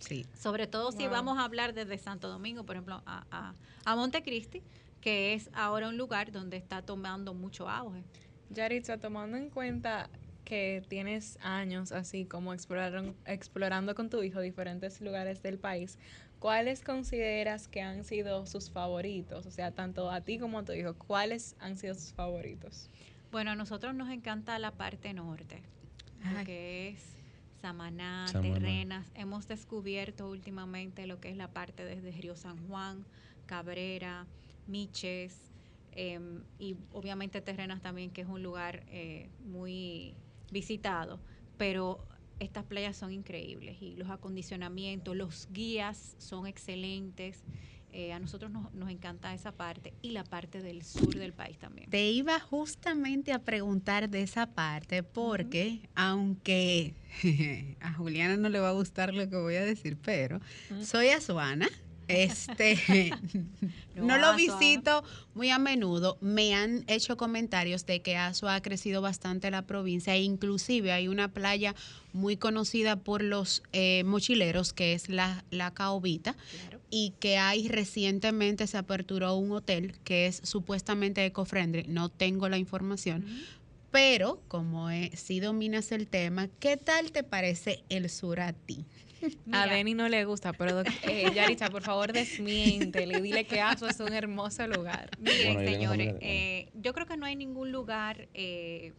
Sí. Sobre todo si vamos a hablar desde Santo Domingo, por ejemplo, a, a, a Montecristi, que es ahora un lugar donde está tomando mucho auge. Yaritza, tomando en cuenta que tienes años así como exploraron- explorando con tu hijo diferentes lugares del país, ¿cuáles consideras que han sido sus favoritos? O sea, tanto a ti como a tu hijo, ¿cuáles han sido sus favoritos? Bueno, a nosotros nos encanta la parte norte, lo que es Samaná, Samaná. Terrenas. Hemos descubierto últimamente lo que es la parte desde Río San Juan, Cabrera, Miches, em, y obviamente Terrenas también, que es un lugar eh, muy visitado, pero estas playas son increíbles y los acondicionamientos, los guías son excelentes. Eh, a nosotros nos, nos encanta esa parte y la parte del sur del país también. Te iba justamente a preguntar de esa parte porque, aunque a Juliana no le va a gustar lo que voy a decir, pero soy azuana. Este no, No, lo visito muy a menudo. Me han hecho comentarios de que Azua ha crecido bastante la provincia e inclusive hay una playa muy conocida por los eh, mochileros que es la, la Caobita y que hay recientemente se aperturó un hotel que es supuestamente eco-friendly. No tengo la información. Pero como sí dominas el tema, ¿qué tal te parece el sur a ti? A Denny no le gusta, pero eh, Yaritza, por favor, desmiéntele y dile que Aso es un hermoso lugar. Miren, Bueno, señores, eh, yo creo que no hay ningún lugar eh,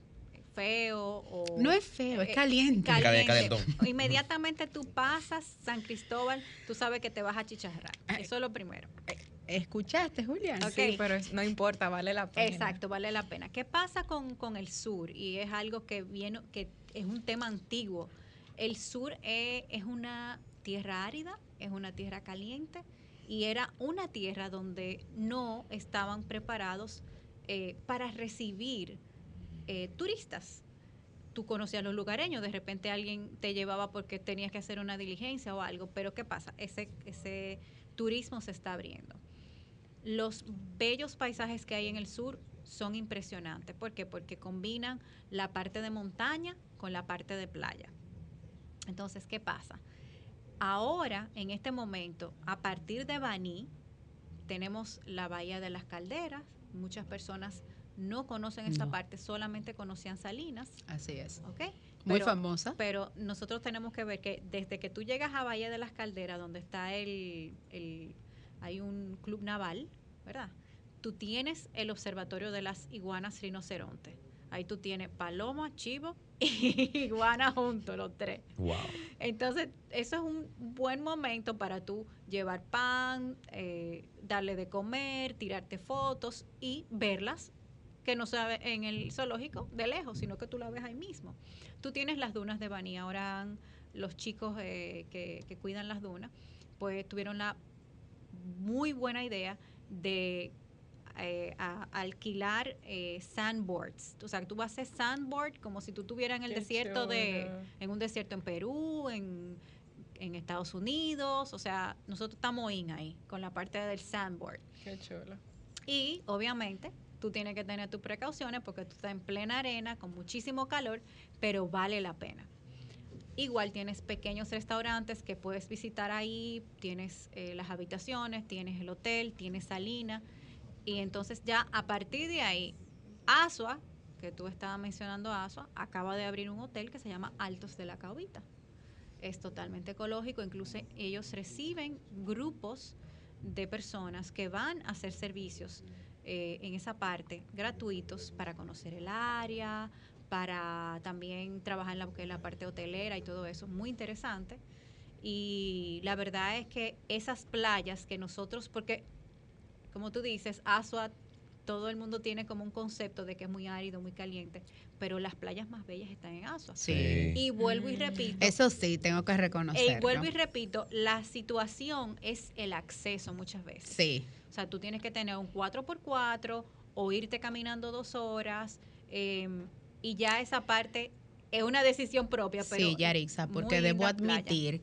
feo o... No es feo, es eh, caliente. caliente. Calentón. Inmediatamente tú pasas San Cristóbal, tú sabes que te vas a chicharrar. Eso es lo primero. ¿Escuchaste, Julián? Ok. Sí, pero no importa, vale la pena. Exacto, vale la pena. ¿Qué pasa con, con el sur? Y es algo que viene, que es un tema antiguo. El sur eh, es una tierra árida, es una tierra caliente y era una tierra donde no estaban preparados eh, para recibir eh, turistas. Tú conocías los lugareños, de repente alguien te llevaba porque tenías que hacer una diligencia o algo, pero ¿qué pasa? Ese, ese turismo se está abriendo. Los bellos paisajes que hay en el sur son impresionantes. ¿Por qué? Porque combinan la parte de montaña con la parte de playa. Entonces, ¿qué pasa? Ahora, en este momento, a partir de Baní, tenemos la Bahía de las Calderas. Muchas personas no conocen esta No. parte, solamente conocían Salinas. Así es. ¿ok? Muy Pero- famosa. Pero nosotros tenemos que ver que desde que tú llegas a Bahía de las Calderas, donde está el, el- hay un club naval, ¿verdad? Tú tienes el observatorio de las iguanas rinoceronte. Ahí tú tienes paloma, chivo y iguana juntos, los tres. Wow. Entonces, eso es un buen momento para tú llevar pan, eh, darle de comer, tirarte fotos y verlas, que no se en el zoológico de lejos, sino que tú la ves ahí mismo. Tú tienes las dunas de Bani, ahora han- los chicos eh, que, que cuidan las dunas, pues tuvieron la muy buena idea de eh, a- alquilar eh, sandboards. O sea, tú vas a hacer sandboard como si tú estuvieras en el Qué desierto de, en un desierto en Perú, en, en Estados Unidos. O sea, nosotros estamos in ahí con la parte del sandboard. Qué chulo. Y obviamente tú tienes que tener tus precauciones porque tú estás en plena arena con muchísimo calor, pero vale la pena. Igual tienes pequeños restaurantes que puedes visitar ahí, tienes eh, las habitaciones, tienes el hotel, tienes salina. Y entonces ya a partir de ahí, Asua, que tú estabas mencionando Asua, acaba de abrir un hotel que se llama Altos de la Caubita. Es totalmente ecológico, incluso ellos reciben grupos de personas que van a hacer servicios eh, en esa parte gratuitos para conocer el área, para también trabajar en la, en la parte hotelera y todo eso. Muy interesante. Y la verdad es que esas playas que nosotros, porque como tú dices, Asua todo el mundo tiene como un concepto de que es muy árido, muy caliente, pero las playas más bellas están en Asua. Sí. Y vuelvo y repito. Eso sí, tengo que reconocerlo. Y vuelvo y repito, la situación es el acceso muchas veces. Sí. O sea, tú tienes que tener un 4x4 o irte caminando dos horas eh, y ya esa parte es una decisión propia. Pero sí, Yarixa, porque muy debo playa. admitir,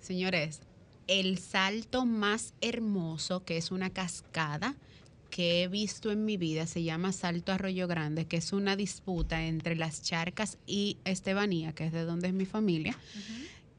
señores, el salto más hermoso, que es una cascada que he visto en mi vida, se llama Salto Arroyo Grande, que es una disputa entre las charcas y Estebanía, que es de donde es mi familia.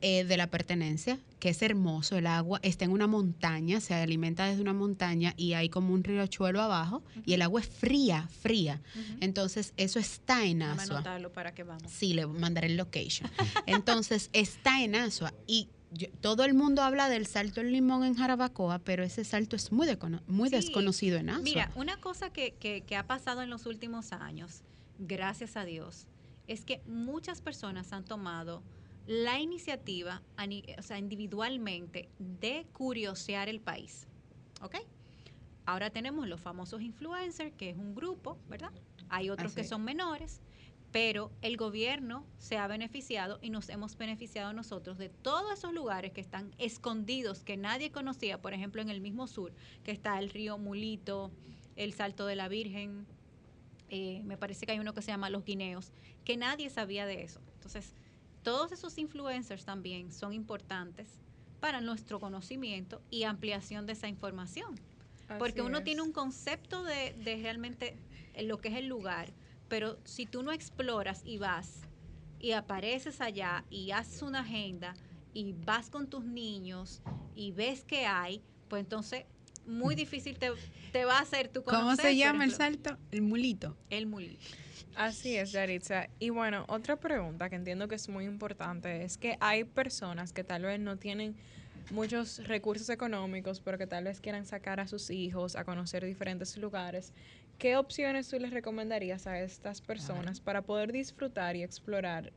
eh, de la pertenencia, que es hermoso, el agua está en una montaña, se alimenta desde una montaña y hay como un riachuelo abajo y el agua es fría, fría. Entonces, eso está en Asua. para que vamos. Sí, le mandaré el location. Entonces, está en Asua y yo- todo el mundo habla del salto del limón en Jarabacoa, pero ese salto es muy, decono- muy Sí. desconocido en Asua. Mira, una cosa que, que- que ha pasado en los últimos años, gracias a Dios, es que muchas personas han tomado la iniciativa, o sea, individualmente, de curiosear el país. ¿Ok? Ahora tenemos los famosos influencers, que es un grupo, ¿verdad? Hay otros Así que son menores, pero el gobierno se ha beneficiado y nos hemos beneficiado nosotros de todos esos lugares que están escondidos, que nadie conocía, por ejemplo, en el mismo sur, que está el río Mulito, el Salto de la Virgen, eh, me parece que hay uno que se llama Los Guineos, que nadie sabía de eso. Entonces, todos esos influencers también son importantes para nuestro conocimiento y ampliación de esa información. Porque uno es. tiene un concepto de, de realmente lo que es el lugar, pero si tú no exploras y vas y apareces allá y haces una agenda y vas con tus niños y ves que hay, pues entonces muy difícil te, te va a hacer tu conocer. ¿Cómo se llama el salto? El mulito. El mulito. Así es, Yaritza. Y bueno, otra pregunta que entiendo que es muy importante es que hay personas que tal vez no tienen muchos recursos económicos, pero que tal vez quieran sacar a sus hijos a conocer diferentes lugares. ¿Qué opciones tú les recomendarías a estas personas para poder disfrutar y explorar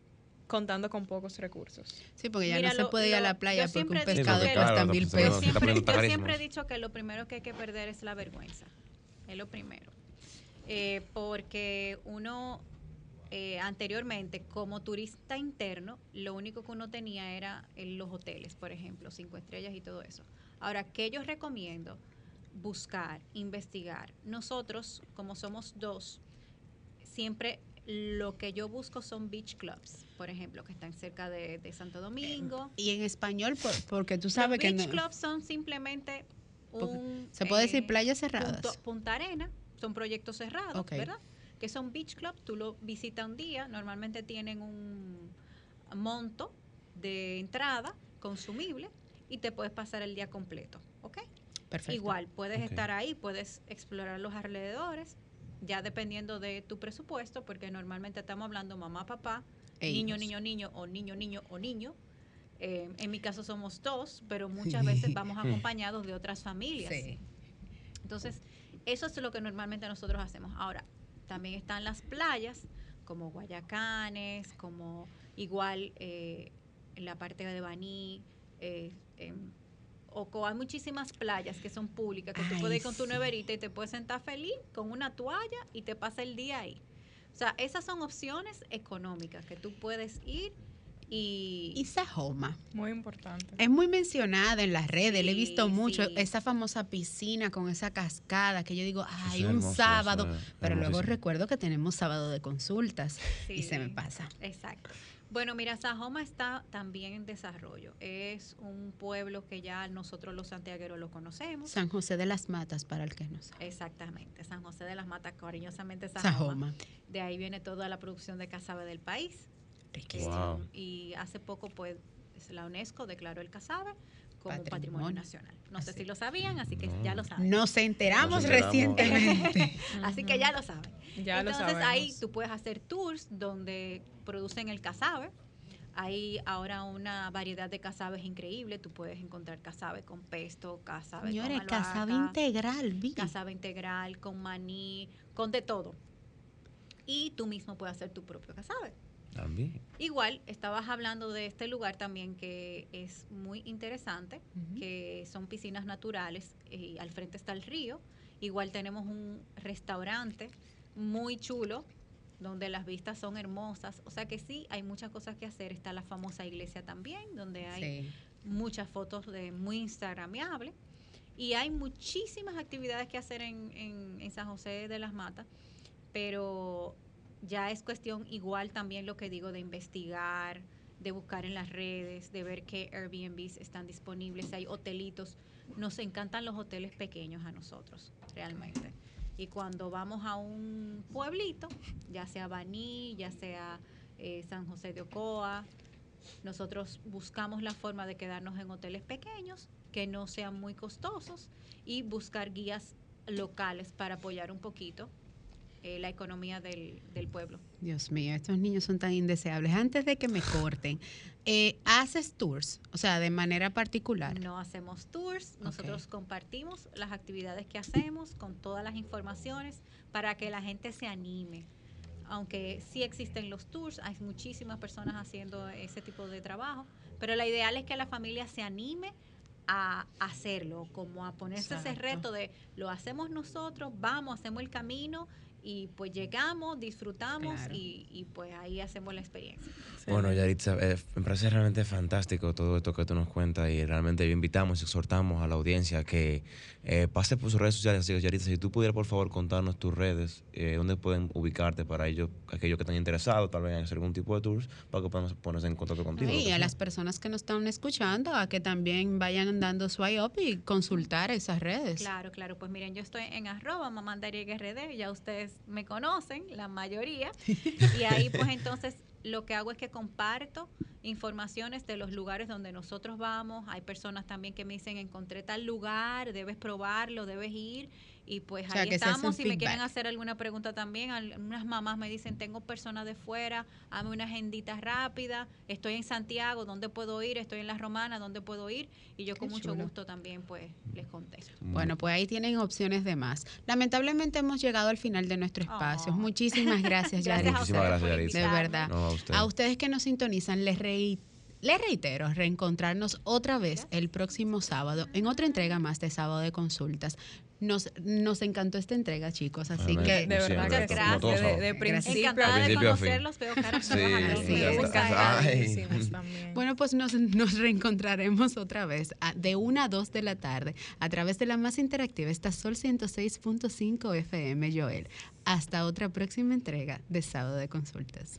contando con pocos recursos? Sí, porque ya Mira, no se lo- puede ir a la playa porque siempre un pescado que- cuesta Claro, mil pesos. Siempre- yo siempre he dicho que lo primero que hay que perder es la vergüenza. Es lo primero. Eh, porque uno eh, anteriormente, como turista interno, lo único que uno tenía era en los hoteles, por ejemplo, cinco estrellas y todo eso. Ahora, ¿qué yo recomiendo? Buscar, investigar. Nosotros, como somos dos, siempre lo que yo busco son beach clubs, por ejemplo, que están cerca de, de Santo Domingo. Y en español, por- porque tú sabes Los que beach no- clubs son simplemente un... se puede decir eh, playas cerradas. punto- Punta Arena, son proyectos cerrados. ¿verdad? Que son beach clubs, tú lo visitas un día, normalmente tienen un monto de entrada consumible y te puedes pasar el día completo, ¿ok? Perfecto. Igual, puedes estar ahí, puedes explorar los alrededores, ya dependiendo de tu presupuesto, porque normalmente estamos hablando mamá, papá, E niño, hijos. niño, niño, o niño, niño, o niño. Eh, en mi caso somos dos, pero muchas veces vamos acompañados de otras familias. Sí. Entonces, eso es lo que normalmente nosotros hacemos. Ahora, también están las playas, como Guayacanes, como igual eh, en la parte de Baní, eh, en Hay muchísimas playas que son públicas, que tú Ay, puedes ir con tu sí. neverita y te puedes sentar feliz con una toalla y te pasa el día ahí. O sea, esas son opciones económicas que tú puedes ir y... Y Sajoma. Muy importante. Es muy mencionada en las redes, le he visto mucho sí. esa famosa piscina con esa cascada que yo digo, ay, es un hermoso, sábado, eso pero luego recuerdo que tenemos sábado de consultas y se me pasa. Exacto. Bueno, mira, Sajoma está también en desarrollo. Es un pueblo que ya nosotros los santiagueros lo conocemos. San José de las Matas, para el que no sabe. Exactamente, San José de las Matas, cariñosamente Sajoma. Sajoma. De ahí viene toda la producción de cazabe del país. Riquísimo. Wow. Y hace poco, pues, la UNESCO declaró el cazabe como Patrimonio. patrimonio nacional. No sé si lo sabían, así que ya lo saben. Nos enteramos, Nos enteramos. recientemente. Así que ya lo saben. Ya lo Entonces ahí tú puedes hacer tours donde producen el cazabe. Hay ahora una variedad de cazabes increíble. Tú puedes encontrar cazabe con pesto, cazabe Señores, con cazabe integral, vi. cazabe integral, con maní, con de todo. Y tú mismo puedes hacer tu propio cazabe. También. Igual, estabas hablando de este lugar también que es muy interesante, que son piscinas naturales y al frente está el río Igual tenemos un restaurante muy chulo donde las vistas son hermosas. O sea que sí, hay muchas cosas que hacer. Está la famosa iglesia también, donde hay muchas fotos de muy instagramiable. Y hay muchísimas actividades que hacer en, en San José de las Matas, pero ya es cuestión igual también lo que digo de investigar, de buscar en las redes, de ver qué Airbnbs están disponibles, hay hotelitos. Nos encantan los hoteles pequeños a nosotros, realmente. Y cuando vamos a un pueblito, ya sea Baní, ya sea eh, San José de Ocoa, nosotros buscamos la forma de quedarnos en hoteles pequeños, que no sean muy costosos, y buscar guías locales para apoyar un poquito eh, la economía del, del, pueblo. Dios mío, estos niños son tan indeseables. Antes de que me corten, eh, ¿haces tours? O sea, de manera particular. No hacemos tours, nosotros compartimos las actividades que hacemos con todas las informaciones para que la gente se anime. Aunque sí existen los tours, hay muchísimas personas haciendo ese tipo de trabajo, pero la ideal es que la familia se anime a hacerlo, como a ponerse ese reto de lo hacemos nosotros, vamos, hacemos el camino y pues llegamos, disfrutamos y, pues ahí hacemos la experiencia. Bueno, Yaritza, eh, me parece realmente fantástico todo esto que tú nos cuentas y realmente invitamos y exhortamos a la audiencia que eh, pase por sus redes sociales. Así que, Yaritza, si tú pudieras por favor contarnos tus redes, eh, dónde pueden ubicarte para ellos, aquellos que están interesados tal vez en hacer algún tipo de tours, para que podamos ponerse en contacto contigo. y a las personas que nos están escuchando, a que también vayan dando su up y consultar esas redes. Claro, claro. Pues miren, yo estoy en arroba RD, ya ustedes me conocen, la mayoría, y ahí pues entonces lo que hago es que comparto informaciones de los lugares donde nosotros vamos. Hay personas también que me dicen, encontré tal lugar, debes probarlo, debes ir. Y pues ahí estamos. Si me quieren hacer alguna pregunta también, algunas mamás me dicen, tengo personas de fuera, hazme una agendita rápida, estoy en Santiago, ¿dónde puedo ir? Estoy en La Romana, ¿dónde puedo ir? Y yo con mucho gusto también pues les contesto. Bueno, pues ahí tienen opciones de más. Lamentablemente hemos llegado al final de nuestro espacio. Oh. Muchísimas gracias, Yaris. Muchísimas gracias, Yaris. De verdad. a, ustedes que nos sintonizan, les reitero les reitero, reencontrarnos otra vez el próximo sábado en otra entrega más de Sábado de Consultas. Nos, nos encantó esta entrega, chicos, así que de verdad, muchas gracias. De, de, principio, Encantada de conocerlos, veo caras sí, Bueno, pues nos, nos, reencontraremos otra vez de 1 a 2 de la tarde a través de la más interactiva, esta Sol 106.5 FM, Joel. Hasta otra próxima entrega de Sábado de Consultas.